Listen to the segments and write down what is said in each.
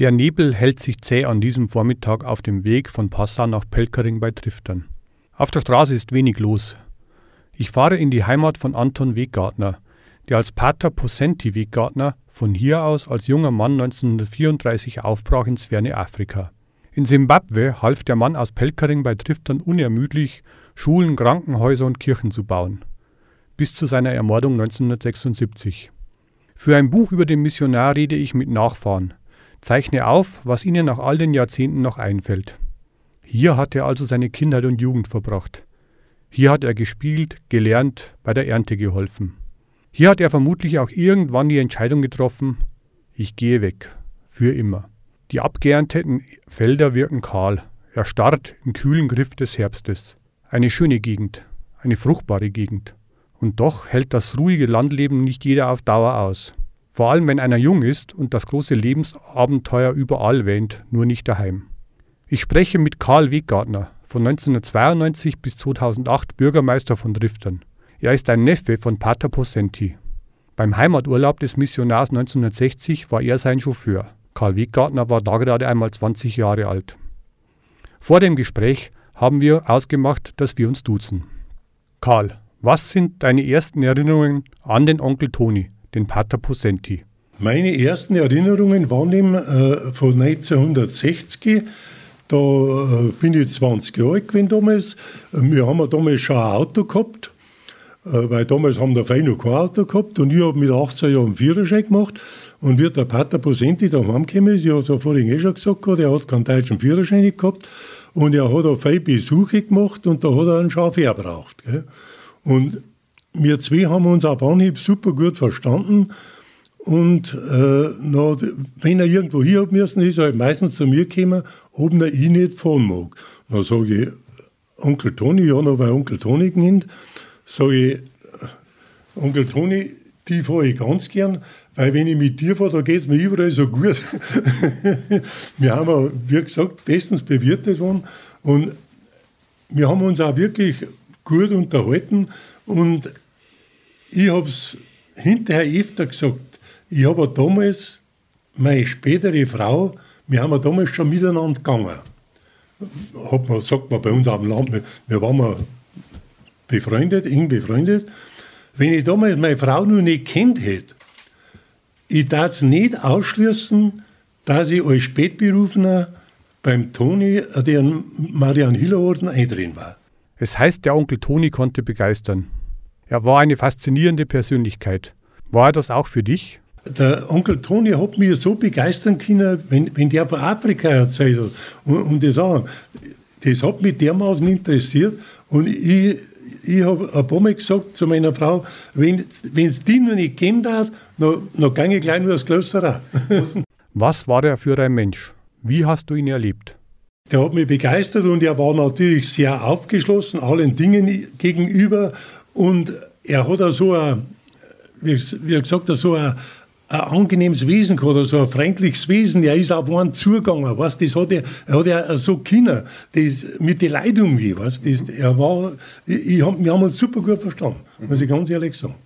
Der Nebel hält sich zäh an diesem Vormittag auf dem Weg von Passau nach Pelkering bei Triftern. Auf der Straße ist wenig los. Ich fahre in die Heimat von Anton Weggartner, der als Pater Possenti Weggartner von hier aus als junger Mann 1934 aufbrach ins ferne Afrika. In Simbabwe half der Mann aus Pelkering bei Triftern unermüdlich, Schulen, Krankenhäuser und Kirchen zu bauen. Bis zu seiner Ermordung 1976. Für ein Buch über den Missionar rede ich mit Nachfahren, zeichne auf, was ihnen nach all den Jahrzehnten noch einfällt. Hier hat er also seine Kindheit und Jugend verbracht. Hier hat er gespielt, gelernt, bei der Ernte geholfen. Hier hat er vermutlich auch irgendwann die Entscheidung getroffen, ich gehe weg, für immer. Die abgeernteten Felder wirken kahl, erstarrt im kühlen Griff des Herbstes. Eine schöne Gegend, eine fruchtbare Gegend. Und doch hält das ruhige Landleben nicht jeder auf Dauer aus. Vor allem wenn einer jung ist und das große Lebensabenteuer überall wähnt, nur nicht daheim. Ich spreche mit Karl Weggartner, von 1992 bis 2008 Bürgermeister von Driftern. Er ist ein Neffe von Pater Possenti. Beim Heimaturlaub des Missionars 1960 war er sein Chauffeur. Karl Weggartner war da gerade einmal 20 Jahre alt. Vor dem Gespräch haben wir ausgemacht, dass wir uns duzen. Karl, was sind deine ersten Erinnerungen an den Onkel Toni, den Pater Possenti? Meine ersten Erinnerungen waren eben äh, von 1960. Da äh, bin ich 20 Jahre alt gewesen damals. Wir haben damals schon ein Auto gehabt. Äh, weil damals haben wir fein noch kein Auto gehabt und ich habe mit 18 Jahren einen Führerschein gemacht und wie der Pater Posenti da heimgekommen ist, ich habe es ja vorhin eh schon gesagt, er hat keinen deutschen Führerschein gehabt und er hat auch viele Besuche gemacht und da hat er einen Chauffeur braucht. Gell. Und wir zwei haben uns auf Anhieb super gut verstanden und äh, na, wenn er irgendwo hier hat müssen, ist er halt meistens zu mir gekommen, ob er ich nicht fahren mag. Dann sage ich, Onkel Toni, ja, noch bei Onkel Toni genannt sage ich, Onkel Toni, die fahre ich ganz gern, weil wenn ich mit dir fahre, da geht es mir überall so gut. wir haben, wie gesagt, bestens bewirtet worden und wir haben uns auch wirklich gut unterhalten und ich habe es hinterher öfter gesagt, ich habe damals meine spätere Frau, wir haben damals schon miteinander gegangen. Hat man, sagt man bei uns dem Land, wir, wir waren befreundet, eng befreundet. Wenn ich damals meine Frau noch nicht kennt hätte, ich darf es nicht ausschließen, dass ich als Spätberufener beim Toni, der Marian Hillerorden, eindrehen war. Es heißt, der Onkel Toni konnte begeistern. Er war eine faszinierende Persönlichkeit. War er das auch für dich? Der Onkel Toni hat mich so begeistern können, wenn, wenn der von Afrika erzählt hat. Und, und das, auch, das hat mich dermaßen interessiert. Und ich ich habe ein paar Mal gesagt zu meiner Frau, wenn es die noch nicht gegeben hat, dann, dann gehe ich gleich nur ins Kloster Was war er für ein Mensch? Wie hast du ihn erlebt? Der hat mich begeistert und er war natürlich sehr aufgeschlossen allen Dingen gegenüber und er hat auch so ein, wie gesagt, so ein, ein angenehmes Wesen gehabt, also ein freundliches Wesen. Er ist auf einen zugegangen, weißt, das hat er, er hat ja so Kinder, das mit den Leuten umgehen, weißt, das, er war, ich hab, wir haben uns super gut verstanden, muss ich ganz ehrlich sagen.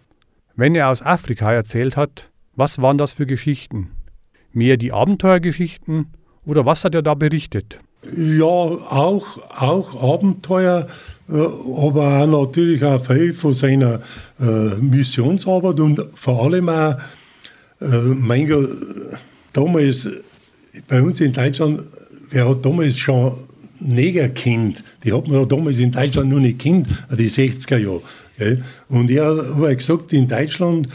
Wenn er aus Afrika erzählt hat, was waren das für Geschichten? Mehr die Abenteuergeschichten oder was hat er da berichtet? Ja, auch, auch Abenteuer, äh, aber auch natürlich auch viel von seiner äh, Missionsarbeit und vor allem auch äh, mein Gott, damals, bei uns in Deutschland, wer hat damals schon Neger kennt, die hat man damals in Deutschland noch nicht kennt, die 60er Jahre. Und er hat gesagt, in Deutschland,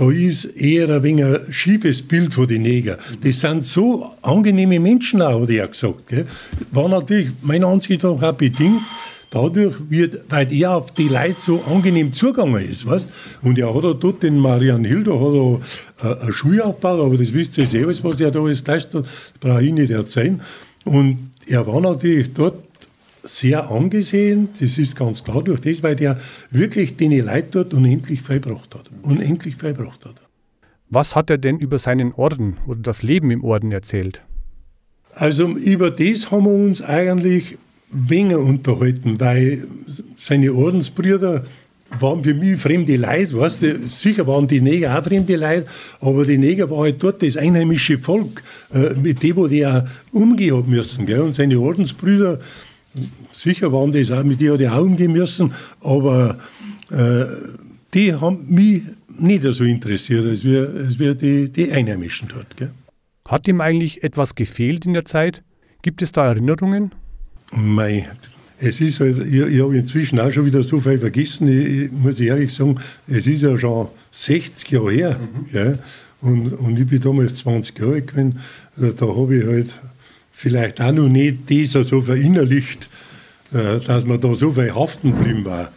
da ist eher ein wenig ein schiefes Bild von den Neger. Das sind so angenehme Menschen auch, hat er gesagt. Gell? War natürlich meiner Ansicht nach auch bedingt, dadurch wird, weil er auf die Leute so angenehm zugegangen ist, weißt? Und er hat dort den Marian Hilder hat er äh, eine Schule aufgebaut, aber das wisst ihr selber, was er da alles geleistet hat, brauche ich nicht erzählen. Und er war natürlich dort sehr angesehen, das ist ganz klar durch das, weil der wirklich den Leute dort unendlich verbracht hat. Unendlich verbracht hat. Was hat er denn über seinen Orden oder das Leben im Orden erzählt? Also über das haben wir uns eigentlich weniger unterhalten, weil seine Ordensbrüder, waren für mich fremde Leute, weißt du? Sicher waren die Neger auch fremde Leute, aber die Neger waren halt dort das einheimische Volk, äh, mit dem, wo die auch umgehen müssen. Gell? Und seine Ordensbrüder, sicher waren das auch, mit denen die auch umgehen müssen, aber äh, die haben mich nicht so interessiert, als wir, als wir die, die Einheimischen dort. Gell? Hat ihm eigentlich etwas gefehlt in der Zeit? Gibt es da Erinnerungen? Mei, es ist halt, ich, ich habe inzwischen auch schon wieder so viel vergessen. Ich, ich muss ehrlich sagen, es ist ja schon 60 Jahre her. Mhm. Und, und ich bin damals 20 Jahre alt gewesen. Da habe ich halt vielleicht auch noch nicht das so verinnerlicht, äh, dass man da so viel haften geblieben war.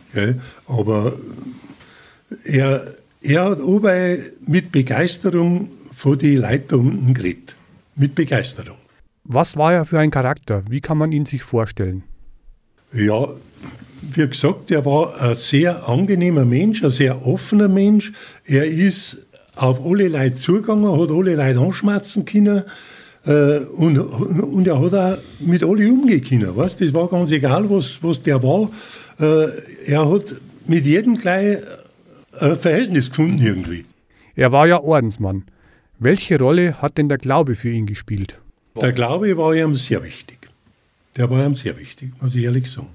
Aber er, er hat aber mit Begeisterung von den Leuten da unten geredet. Mit Begeisterung. Was war er für ein Charakter? Wie kann man ihn sich vorstellen? Ja, wie gesagt, er war ein sehr angenehmer Mensch, ein sehr offener Mensch. Er ist auf alle Leute zugegangen, hat alle Leute anschmerzen können. Äh, und, und er hat auch mit allen umgehen können. Weißt? Das war ganz egal, was, was der war. Äh, er hat mit jedem gleich ein Verhältnis gefunden irgendwie. Er war ja Ordensmann. Welche Rolle hat denn der Glaube für ihn gespielt? Der Glaube war ihm sehr wichtig. Der war ihm sehr wichtig, muss ich ehrlich sagen.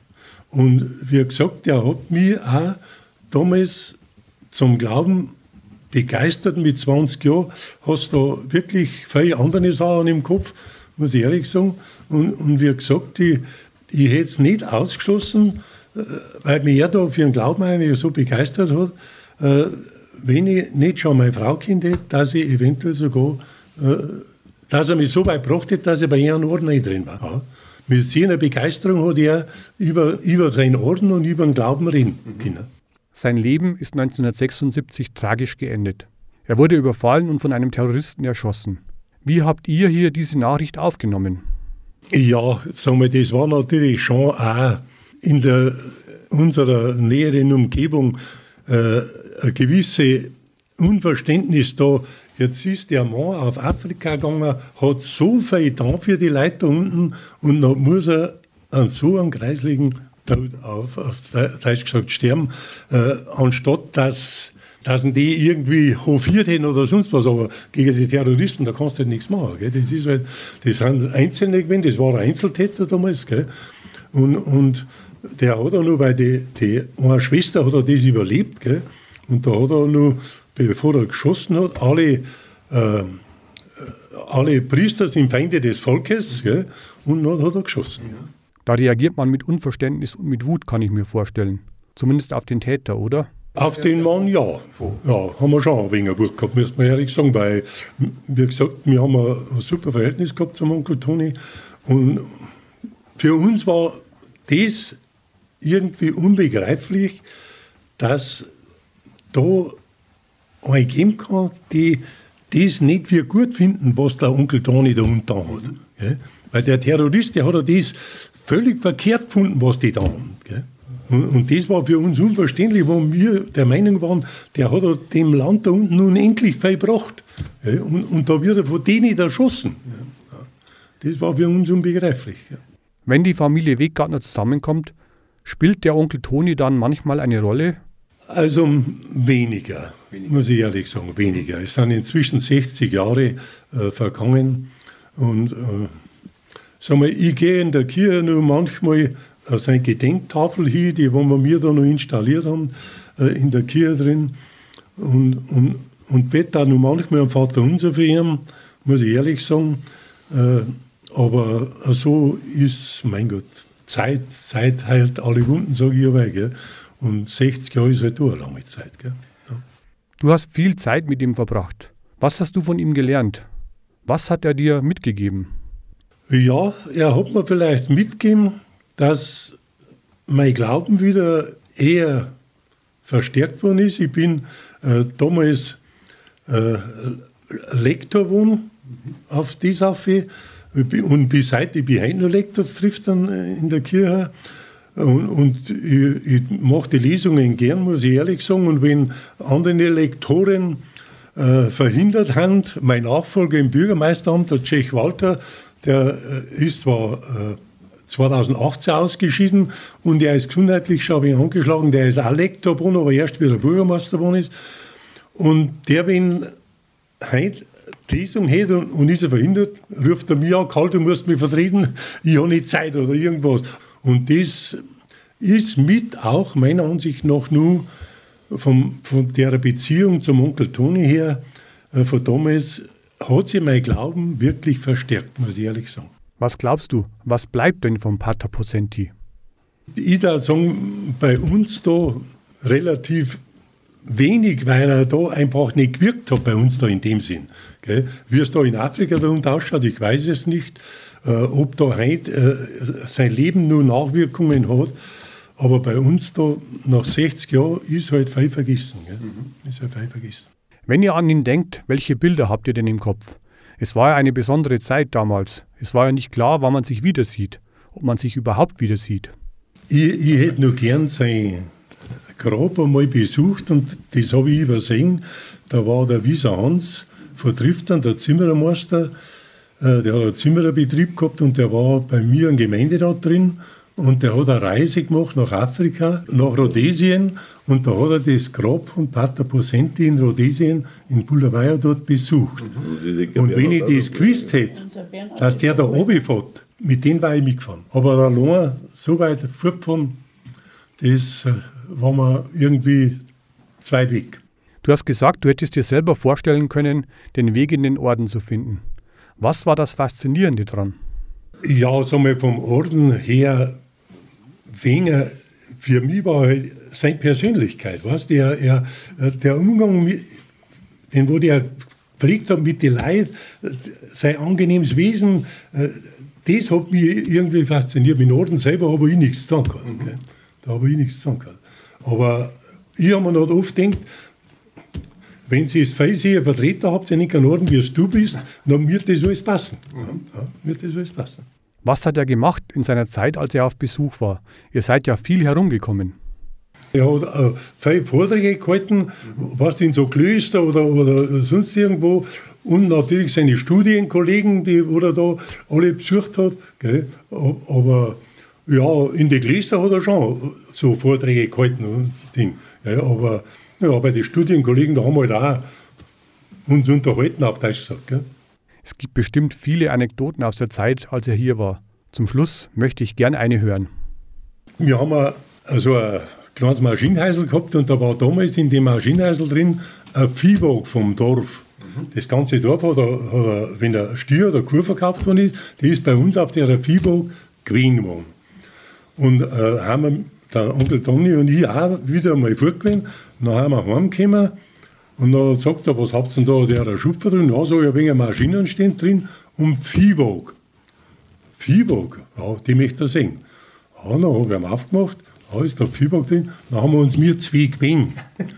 Und wie gesagt, der hat mich auch damals zum Glauben begeistert mit 20 Jahren. Hast da wirklich viele andere Sachen im Kopf, muss ich ehrlich sagen. Und, und wie gesagt, ich, ich hätte es nicht ausgeschlossen, äh, weil mich er da für den Glauben eigentlich so begeistert hat, äh, wenn ich nicht schon meine Frau kennt hätte, dass ich eventuell sogar, äh, dass er mich so weit gebracht hätte, dass ich bei ihren Orden nicht drin war. Ja. Mit seiner Begeisterung hat er über, über seinen Orden und über den Glauben reden können. Sein Leben ist 1976 tragisch geendet. Er wurde überfallen und von einem Terroristen erschossen. Wie habt ihr hier diese Nachricht aufgenommen? Ja, sagen wir, das war natürlich schon auch in der, unserer näheren Umgebung äh, ein gewisses Unverständnis da. Jetzt ist der Mann auf Afrika gegangen, hat so viel da für die Leute unten und dann muss er an so einem kreislichen Tod auf, auf Deutsch gesagt, sterben, äh, anstatt dass, dass die irgendwie hofiert hätten oder sonst was. Aber gegen die Terroristen, da kannst du halt nichts machen. Gell? Das, ist halt, das sind Einzelne gewesen, das war ein Einzeltäter damals. Gell? Und, und der hat auch nur, weil die, die eine Schwester hat das überlebt, gell? und da hat er nur, bevor er geschossen hat, alle, äh, alle Priester sind Feinde des Volkes, gell? und dann hat er geschossen. Da reagiert man mit Unverständnis und mit Wut, kann ich mir vorstellen. Zumindest auf den Täter, oder? Auf den Mann ja. Ja, haben wir schon ein wenig Wut gehabt, muss man ehrlich sagen, weil, wie gesagt, wir haben ein super Verhältnis gehabt zum Onkel Toni und für uns war das irgendwie unbegreiflich, dass da eine geben kann, die das nicht wie gut finden, was der Onkel Toni da unten hat. Weil der Terrorist, der hat ja das völlig verkehrt gefunden, was die da haben. Gell? Und, und, das war für uns unverständlich, wo wir der Meinung waren, der hat dem Land da unten unendlich viel gebracht. Gell? Und, und, da wird er von denen erschossen. Das war für uns unbegreiflich. Wenn die Familie Weggartner zusammenkommt, Spielt der Onkel Toni dann manchmal eine Rolle? Also weniger, weniger, muss ich ehrlich sagen, weniger. Es sind inzwischen 60 Jahre äh, vergangen und äh, sag mal, ich gehe in der Kirche nur manchmal äh, seine Gedenktafel hin, die wo wir mir da noch installiert haben, äh, in der Kirche drin und, und, und bete auch noch manchmal am Vater Unser für ihn, muss ich ehrlich sagen. Äh, aber so ist, mein Gott, Zeit, Zeit heilt alle Wunden, sage ich aber. Gell? Und 60 Jahre ist halt auch eine lange Zeit. Gell? Ja. Du hast viel Zeit mit ihm verbracht. Was hast du von ihm gelernt? Was hat er dir mitgegeben? Ja, er hat mir vielleicht mitgegeben, dass mein Glauben wieder eher verstärkt worden ist. Ich bin äh, damals äh, Lektor geworden auf die Sache und bis heute, ich bin heute noch Lektor, das trifft dann äh, in der Kirche. Und, und ich, ich, mache die Lesungen gern, muss ich ehrlich sagen. Und wenn andere Lektoren äh, verhindert haben, mein Nachfolger im Bürgermeisteramt, der Tschech Walter, der äh, ist zwar äh, 2018 ausgeschieden und er ist gesundheitlich schon ein angeschlagen. Der ist auch Lektor geworden, aber erst wieder Bürgermeister geworden ist. Und der, wenn heute Lesung hätte und, und ist er verhindert, ruft er mich an, Karl, du musst mich vertreten, ich habe nicht Zeit oder irgendwas. Und das ist mit auch meiner Ansicht nach nur vom, von der Beziehung zum Onkel Toni her, äh, von damals, hat sich mein Glauben wirklich verstärkt, muss ich ehrlich sagen. Was glaubst du, was bleibt denn vom Pater Posenti? Ich würde sagen, bei uns da relativ wenig, weil er da einfach nicht gewirkt hat bei uns da in dem Sinn. Gell? Wie es da in Afrika da ausschaut, ich weiß es nicht, äh, ob da heute äh, sein Leben nur Nachwirkungen hat. Aber bei uns da nach 60 Jahren ist halt viel vergessen. Gell? Mhm. Ist halt viel vergessen. Wenn ihr an ihn denkt, welche Bilder habt ihr denn im Kopf? Es war ja eine besondere Zeit damals. Es war ja nicht klar, wann man sich wieder sieht, ob man sich überhaupt wieder sieht. Ich, ich hätte nur gern sein Grab einmal besucht und das habe ich übersehen. Da war der Wieser Hans von Triftern, der Zimmerermeister, äh, der hat einen Zimmererbetrieb gehabt und der war bei mir im Gemeinderat drin. Und der hat eine Reise gemacht nach Afrika, nach Rhodesien. Und da hat er das Grab von Pater Posenti in Rhodesien, in Bulawayo dort besucht. Mhm. Und wenn ich das gewusst hätte, dass der da oben fährt, mit dem war ich mitgefahren. Aber allein so weit fortfahren, das äh, war mir irgendwie zu weit weg. Du hast gesagt, du hättest dir selber vorstellen können, den Weg in den Orden zu finden. Was war das Faszinierende dran? Ja, sagen wir vom Orden her Wenger, für mich war halt seine Persönlichkeit, weißt der, er, der Umgang, mit, den wo der pflegt hat mit den Leuten, sein angenehmes Wesen, das hat mich irgendwie fasziniert. Mit Norden selber habe ich nichts zu tun gehabt. Mhm. Da habe ich nichts zu tun gehabt. Aber ich habe mir noch oft gedacht, wenn Sie als Feisier Vertreter habt, in den Norden, wie es du bist, dann wird das alles passen. Mhm. Ja, wird das alles passen. Was hat er gemacht in seiner Zeit, als er auf Besuch war? Ihr seid ja viel herumgekommen. Er hat äh, viele Vorträge gehalten, was in so Klöster oder, oder sonst irgendwo. Und natürlich seine Studienkollegen, die er da alle besucht hat. Gell. Aber ja, in die Klöster hat er schon so Vorträge gehalten und Ding. Ja, aber ja, bei den Studienkollegen, da haben wir halt auch uns unterhalten, auf Deutsch gesagt. Gell. Es gibt bestimmt viele Anekdoten aus der Zeit, als er hier war. Zum Schluss möchte ich gerne eine hören. Wir haben also ein kleines Maschinenhäusl gehabt und da war damals in dem Maschinenhäusl drin ein Viehwagen vom Dorf. Das ganze Dorf hat, hat wenn der Stier oder Kuh verkauft worden ist, die ist bei uns auf der Viehwagen gewesen worden. Und äh, haben wir, der Onkel Toni und ich auch wieder einmal fortgewesen. Dann haben wir heimgekommen und dann sagt er, was habt ihr denn da? Der hat Schupfer drin. Ja, so, ich habe Maschinen stehen drin und Viehwagen. Viehwagen, ja, die möchte er sehen. Ja, dann habe ich ihn aufgemacht. Ja, ist der Viehwagen drin. Dann haben wir uns mir zwei gewinnt.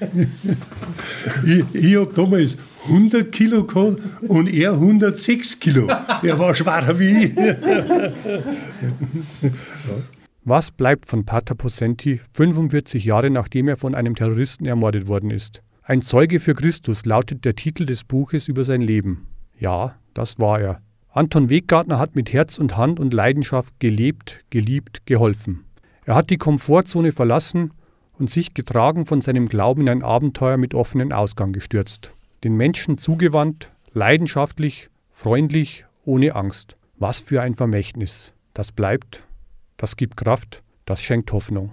ich ich habe damals 100 Kilo gehabt und er 106 Kilo. Er war schwerer wie ich. Was bleibt von Pater Posenti 45 Jahre nachdem er von einem Terroristen ermordet worden ist? Ein Zeuge für Christus lautet der Titel des Buches über sein Leben. Ja, das war er. Anton Weggartner hat mit Herz und Hand und Leidenschaft gelebt, geliebt, geholfen. Er hat die Komfortzone verlassen und sich getragen von seinem Glauben in ein Abenteuer mit offenem Ausgang gestürzt. Den Menschen zugewandt, leidenschaftlich, freundlich, ohne Angst. Was für ein Vermächtnis. Das bleibt, das gibt Kraft, das schenkt Hoffnung.